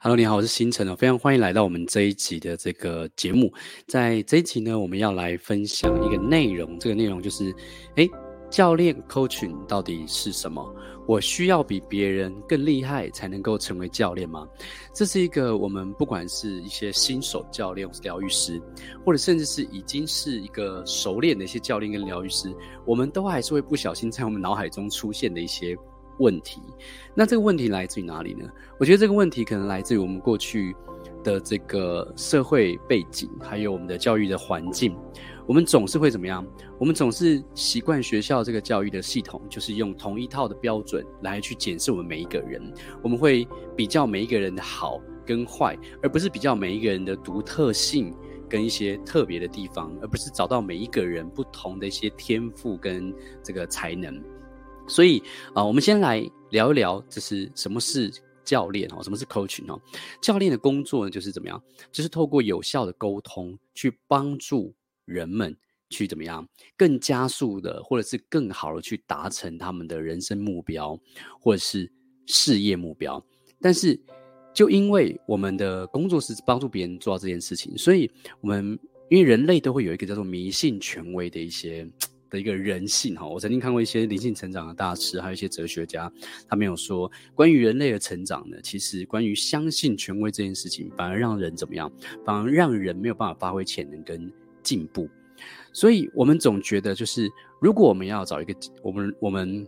Hello，你好，我是星辰哦，非常欢迎来到我们这一集的这个节目。在这一集呢，我们要来分享一个内容，这个内容就是，诶，教练 coaching 到底是什么？我需要比别人更厉害才能够成为教练吗？这是一个我们不管是一些新手教练或是疗愈师，或者甚至是已经是一个熟练的一些教练跟疗愈师，我们都还是会不小心在我们脑海中出现的一些。问题，那这个问题来自于哪里呢？我觉得这个问题可能来自于我们过去的这个社会背景，还有我们的教育的环境。我们总是会怎么样？我们总是习惯学校这个教育的系统，就是用同一套的标准来去检视我们每一个人。我们会比较每一个人的好跟坏，而不是比较每一个人的独特性跟一些特别的地方，而不是找到每一个人不同的一些天赋跟这个才能。所以啊、我们先来聊一聊，就是什么是教练哦，什么是 coaching 哦？教练的工作呢，就是怎么样？就是透过有效的沟通，去帮助人们去怎么样，更加速的，或者是更好的去达成他们的人生目标，或者是事业目标。但是，就因为我们的工作是帮助别人做到这件事情，所以我们因为人类都会有一个叫做迷信权威的一些。的一个人性哈，我曾经看过一些灵性成长的大师，还有一些哲学家，他们有说，关于人类的成长呢，其实关于相信权威这件事情，反而让人怎么样？反而让人没有办法发挥潜能跟进步。所以，我们总觉得，就是如果我们要找一个，我们我们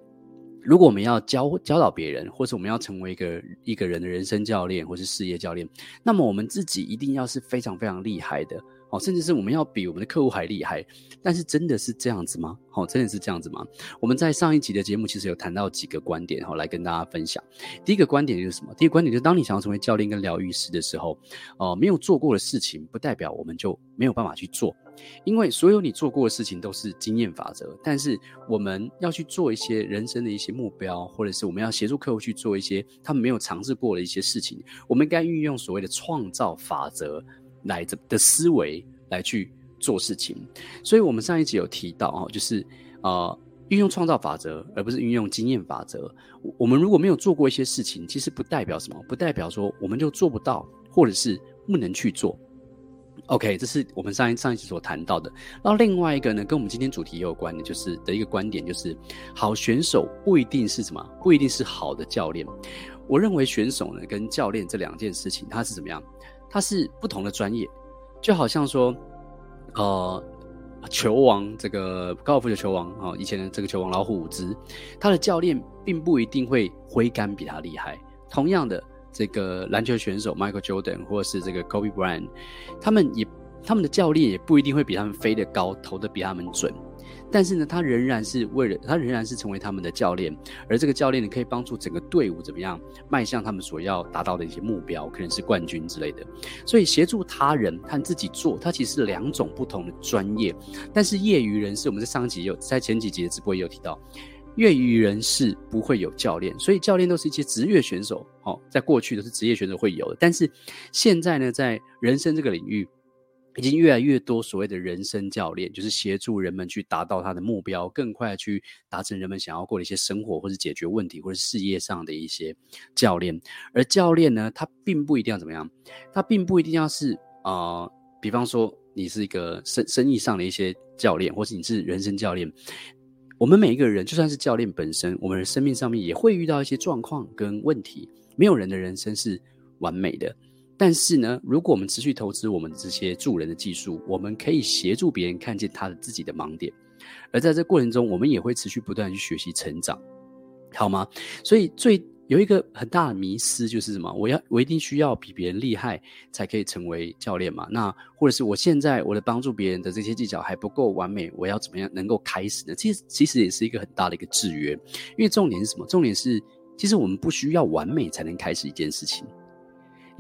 如果我们要教教导别人，或者我们要成为一个一个人的人生教练，或是事业教练，那么我们自己一定要是非常非常厉害的。哦，甚至是我们要比我们的客户还厉害，但是真的是这样子吗？哦，真的是这样子吗？我们在上一集的节目其实有谈到几个观点，哈，来跟大家分享。第一个观点就是什么？第一个观点就是当你想要成为教练跟疗愈师的时候，哦，没有做过的事情，不代表我们就没有办法去做，因为所有你做过的事情都是经验法则。但是我们要去做一些人生的一些目标，或者是我们要协助客户去做一些他们没有尝试过的一些事情，我们应该运用所谓的创造法则。来的的思维来去做事情，所以我们上一集有提到哦，就是呃运用创造法则，而不是运用经验法则。我们如果没有做过一些事情，其实不代表什么，不代表说我们就做不到，或者是不能去做。OK，这是我们上一上一集所谈到的。然后另外一个呢，跟我们今天主题也有关的，就是的一个观点，就是好选手不一定是什么，不一定是好的教练。我认为选手呢跟教练这两件事情，它是怎么样？它是不同的专业，就好像说，呃，球王这个高尔夫球球王啊、哦，以前的这个球王老虎伍兹，他的教练并不一定会挥杆比他厉害。同样的，这个篮球选手 Michael Jordan 或者是这个 Kobe Bryant，他们也他们的教练也不一定会比他们飞得高，投得比他们准。但是呢，他仍然是为了他仍然是成为他们的教练，而这个教练呢，可以帮助整个队伍怎么样迈向他们所要达到的一些目标，可能是冠军之类的。所以协助他人和自己做，它其实是两种不同的专业。但是业余人士，我们在上集有在前几集的直播也有提到，业余人士不会有教练，所以教练都是一些职业选手。哦，在过去都是职业选手会有的，但是现在呢，在人生这个领域。已经越来越多所谓的人生教练，就是协助人们去达到他的目标，更快去达成人们想要过的一些生活，或是解决问题，或是事业上的一些教练。而教练呢，他并不一定要怎么样，他并不一定要是啊、比方说你是一个生生意上的一些教练，或是你是人生教练。我们每一个人，就算是教练本身，我们的生命上面也会遇到一些状况跟问题。没有人的人生是完美的。但是呢，如果我们持续投资我们这些助人的技术，我们可以协助别人看见他的自己的盲点，而在这过程中，我们也会持续不断去学习成长，好吗？所以最有一个很大的迷思就是什么？我要我一定需要比别人厉害才可以成为教练嘛？那或者是我现在我的帮助别人的这些技巧还不够完美，我要怎么样能够开始呢？其实其实也是一个很大的一个制约，因为重点是什么？重点是其实我们不需要完美才能开始一件事情。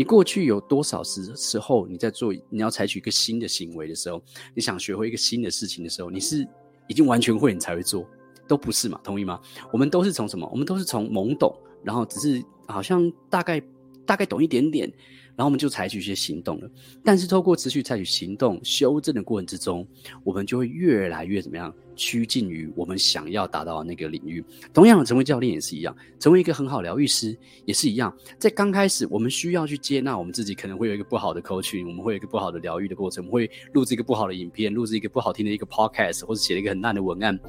你过去有多少时时候你在做，你要采取一个新的行为的时候，你想学会一个新的事情的时候，你是已经完全会你才会做，都不是嘛？同意吗？我们都是从什么？我们都是从懵懂，然后只是好像大概大概懂一点点。然后我们就采取一些行动了，但是透过持续采取行动、修正的过程之中，我们就会越来越怎么样趋近于我们想要达到的那个领域。同样的，成为教练也是一样，成为一个很好疗愈师也是一样。在刚开始，我们需要去接纳我们自己可能会有一个不好的 coaching，我们会有一个不好的疗愈的过程，我们会录制一个不好的影片，录制一个不好听的一个 podcast，或者写了一个很烂的文案。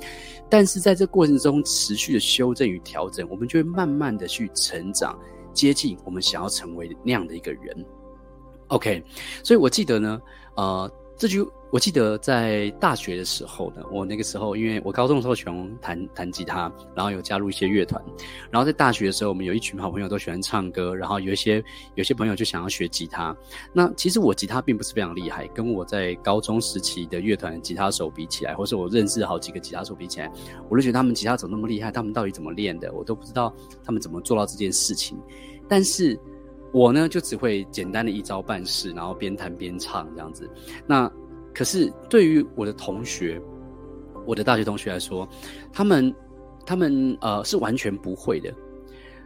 但是在这过程中持续的修正与调整，我们就会慢慢的去成长。接近我们想要成为那样的一个人，OK，所以我记得呢，呃，这句我记得在大学的时候呢，我那个时候因为我高中的时候喜欢弹弹吉他，然后有加入一些乐团，然后在大学的时候，我们有一群好朋友都喜欢唱歌，然后有一些有些朋友就想要学吉他。那其实我吉他并不是非常厉害，跟我在高中时期的乐团吉他手比起来，或是我认识好几个吉他手比起来，我就觉得他们吉他手那么厉害，他们到底怎么练的，我都不知道他们怎么做到这件事情。但是，我呢就只会简单的一招半式，然后边弹边唱这样子。那可是对于我的同学，我的大学同学来说，他们他们呃是完全不会的。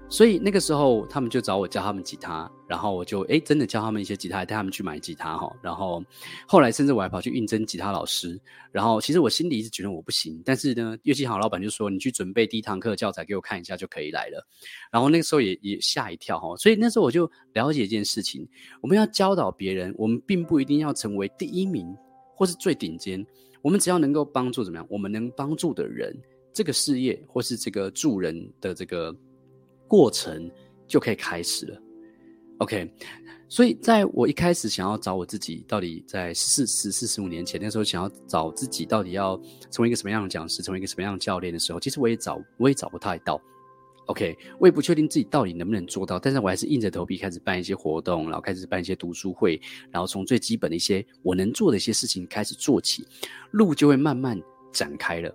所以那个时候，他们就找我教他们吉他，然后我就诶真的教他们一些吉他，带他们去买吉他哈。然后后来甚至我还跑去应征吉他老师。然后其实我心里一直觉得我不行，但是呢，乐器行老板就说，你去准备第一堂课的教材给我看一下就可以来了。然后那个时候也也吓一跳哈。所以那时候我就了解一件事情：我们要教导别人，我们并不一定要成为第一名或是最顶尖，我们只要能够帮助怎么样，我们能帮助的人，这个事业或是这个助人的这个。过程就可以开始了，OK。所以在我一开始想要找我自己，到底在十四、十四、十五年前那时候想要找自己，到底要成为一个什么样的讲师，成为一个什么样的教练的时候，其实我也找，我也找不太到，OK。我也不确定自己到底能不能做到，但是我还是硬着头皮开始办一些活动，然后开始办一些读书会，然后从最基本的一些我能做的一些事情开始做起，路就会慢慢展开了。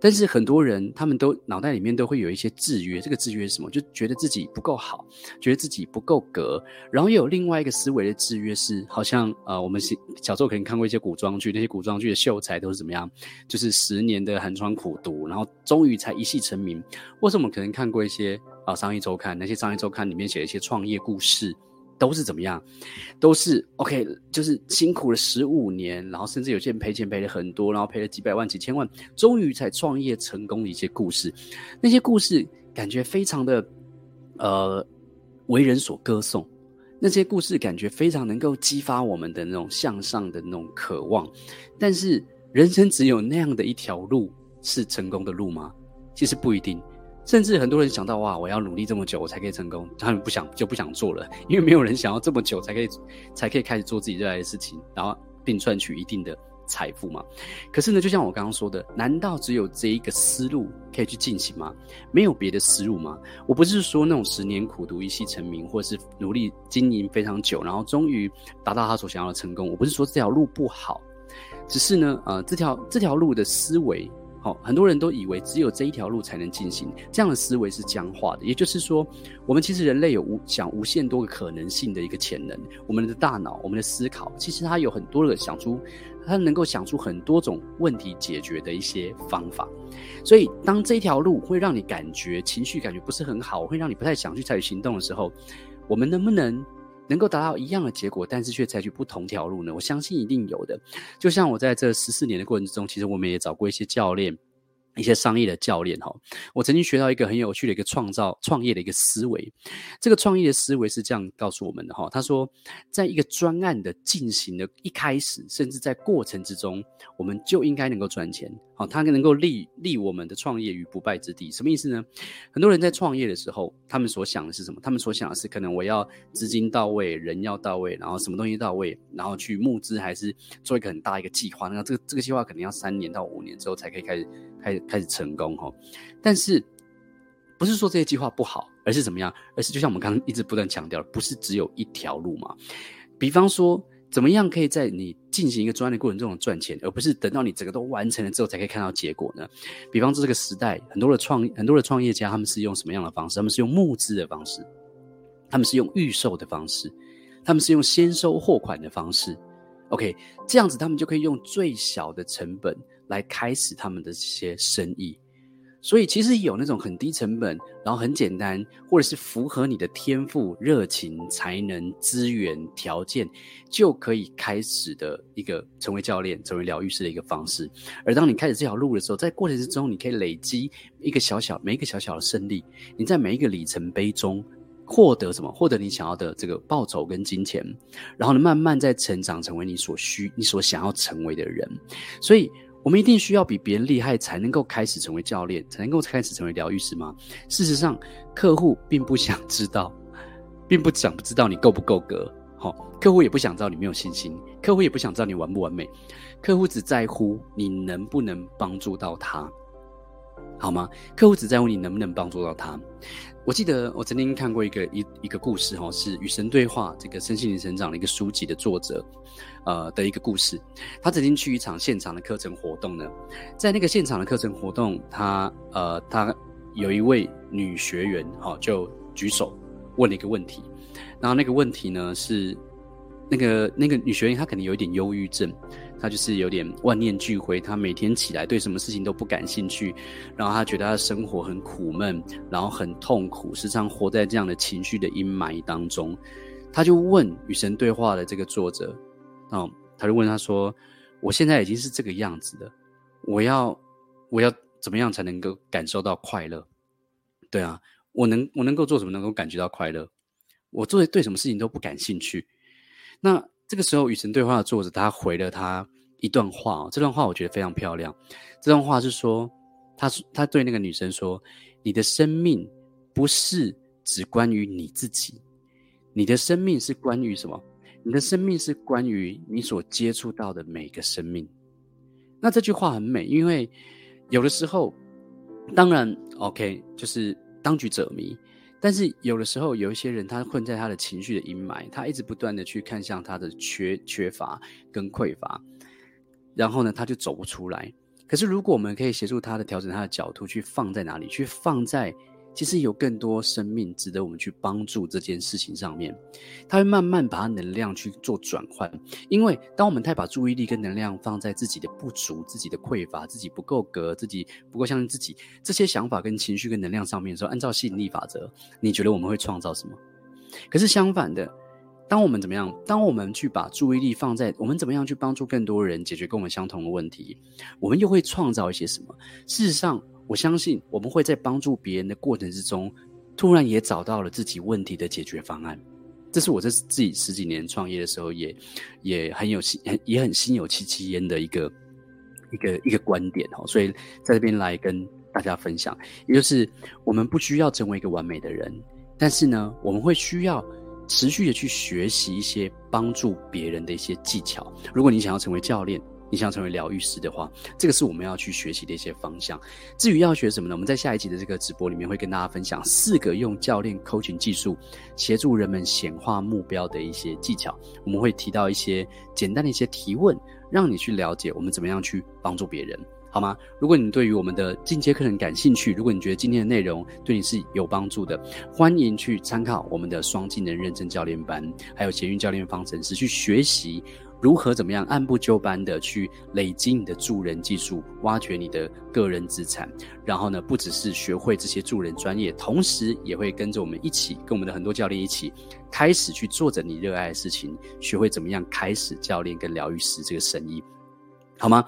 但是很多人他们都脑袋里面都会有一些制约，这个制约是什么？就觉得自己不够好，觉得自己不够格，然后又有另外一个思维的制约是，好像呃，我们小时候可能看过一些古装剧，那些古装剧的秀才都是怎么样？就是十年的寒窗苦读，然后终于才一夕成名。或是我们可能看过一些啊、呃，商业周刊，那些商业周刊里面写一些创业故事。都是怎么样？都是 OK，就是辛苦了十五年，然后甚至有些人赔钱赔了很多，然后赔了几百万、几千万，终于才创业成功的一些故事。那些故事感觉非常的呃为人所歌颂，那些故事感觉非常能够激发我们的那种向上的那种渴望。但是人生只有那样的一条路是成功的路吗？其实不一定。甚至很多人想到哇，我要努力这么久，我才可以成功。他们不想就不想做了，因为没有人想要这么久才可以才可以开始做自己热爱的事情，然后并赚取一定的财富嘛。可是呢，就像我刚刚说的，难道只有这一个思路可以去进行吗？没有别的思路吗？我不是说那种十年苦读一夕成名，或者是努力经营非常久，然后终于达到他所想要的成功。我不是说这条路不好，只是呢，呃，这条这条路的思维。好，很多人都以为只有这一条路才能进行，这样的思维是僵化的。也就是说，我们其实人类有无想无限多个可能性的一个潜能。我们的大脑，我们的思考，其实它有很多的想出，它能够想出很多种问题解决的一些方法。所以，当这一条路会让你感觉情绪感觉不是很好，会让你不太想去采取行动的时候，我们能不能？能够达到一样的结果，但是却采取不同条路呢？我相信一定有的。就像我在这十四年的过程之中，其实我们也找过一些教练。一些商业的教练哈，我曾经学到一个很有趣的一个创造创业的一个思维。这个创业的思维是这样告诉我们的哈，他说，在一个专案的进行的一开始，甚至在过程之中，我们就应该能够赚钱。好，它能够立立我们的创业于不败之地。什么意思呢？很多人在创业的时候，他们所想的是什么？他们所想的是，可能我要资金到位，人要到位，然后什么东西到位，然后去募资，还是做一个很大一个计划。那这个这个计划可能要三年到五年之后才可以开始。开始开始成功哈，但是不是说这些计划不好，而是怎么样？而是就像我们刚刚一直不断强调的，不是只有一条路嘛。比方说，怎么样可以在你进行一个专案的过程中赚钱，而不是等到你整个都完成了之后才可以看到结果呢？比方说，这个时代很多的创很多的创业家，他们是用什么样的方式？他们是用募资的方式，他们是用预售的方式，他们是用先收货款的方式。OK，这样子他们就可以用最小的成本。来开始他们的这些生意，所以其实有那种很低成本，然后很简单，或者是符合你的天赋、热情、才能、资源、条件，就可以开始的一个成为教练、成为疗愈师的一个方式。而当你开始这条路的时候，在过程之中，你可以累积一个小小、每一个小小的胜利。你在每一个里程碑中获得什么？获得你想要的这个报酬跟金钱，然后呢，慢慢在成长，成为你所需、你所想要成为的人。所以。我们一定需要比别人厉害才能够开始成为教练，才能够开始成为疗愈师吗？事实上，客户并不想知道，并不想知道你够不够格。好，客户也不想知道你没有信心，客户也不想知道你完不完美，客户只在乎你能不能帮助到他，好吗？客户只在乎你能不能帮助到他。我记得我曾经看过一个一一个故事，哈，是与神对话这个身心灵成长的一个书籍的作者，呃的一个故事。他曾经去一场现场的课程活动呢，在那个现场的课程活动，他呃他有一位女学员，哈，就举手问了一个问题，然后那个问题呢是那个那个女学员她可能有一点忧郁症。他就是有点万念俱灰，他每天起来对什么事情都不感兴趣，然后他觉得他的生活很苦闷，然后很痛苦，时常活在这样的情绪的阴霾当中。他就问与神对话的这个作者，哦，他就问他说：“我现在已经是这个样子的，我要我要怎么样才能够感受到快乐？对啊，我能我能够做什么能够感觉到快乐？我做对什么事情都不感兴趣。那这个时候，与神对话的作者他回了他。”一段话哦，这段话我觉得非常漂亮。这段话是说，他他对那个女生说：“你的生命不是只关于你自己，你的生命是关于什么？你的生命是关于你所接触到的每个生命。”那这句话很美，因为有的时候，当然 OK，就是当局者迷。但是有的时候，有一些人他困在他的情绪的阴霾，他一直不断的去看向他的缺缺乏跟匮乏。然后呢，他就走不出来。可是，如果我们可以协助他的调整他的角度，去放在哪里？去放在其实有更多生命值得我们去帮助这件事情上面，他会慢慢把他能量去做转换。因为当我们太把注意力跟能量放在自己的不足、自己的匮乏、自己不够格、自己不够相信自己这些想法跟情绪跟能量上面的时候，按照吸引力法则，你觉得我们会创造什么？可是相反的。当我们怎么样？当我们去把注意力放在我们怎么样去帮助更多人解决跟我们相同的问题，我们又会创造一些什么？事实上，我相信我们会在帮助别人的过程之中，突然也找到了自己问题的解决方案。这是我这自己十几年创业的时候也也很有心，也很心有戚戚焉的一个一个一个观点哦。所以在这边来跟大家分享，也就是我们不需要成为一个完美的人，但是呢，我们会需要。持续的去学习一些帮助别人的一些技巧。如果你想要成为教练，你想成为疗愈师的话，这个是我们要去学习的一些方向。至于要学什么呢？我们在下一集的这个直播里面会跟大家分享四个用教练 coaching 技术协助人们显化目标的一些技巧。我们会提到一些简单的一些提问，让你去了解我们怎么样去帮助别人。好吗？如果你对于我们的进阶课程感兴趣，如果你觉得今天的内容对你是有帮助的，欢迎去参考我们的双技能认证教练班，还有捷运教练方程式，去学习如何怎么样按部就班的去累积你的助人技术，挖掘你的个人资产。然后呢，不只是学会这些助人专业，同时也会跟着我们一起，跟我们的很多教练一起，开始去做着你热爱的事情，学会怎么样开始教练跟疗愈师这个生意。好吗？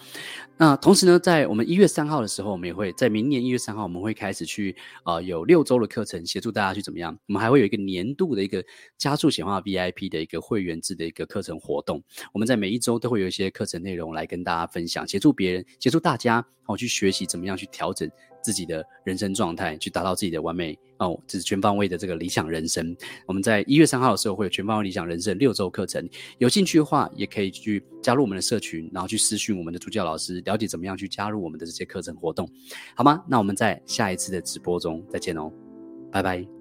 那同时呢，在我们一月三号的时候，我们也会在明年一月三号，我们会开始去啊、呃，有六周的课程，协助大家去怎么样？我们还会有一个年度的一个加速显化 VIP 的一个会员制的一个课程活动。我们在每一周都会有一些课程内容来跟大家分享，协助别人，协助大家哦去学习怎么样去调整。自己的人生状态，去达到自己的完美哦，这是全方位的这个理想人生。我们在一月三号的时候会有全方位理想人生六周课程，有兴趣的话也可以去加入我们的社群，然后去私讯我们的助教老师，了解怎么样去加入我们的这些课程活动，好吗？那我们在下一次的直播中再见哦，拜拜。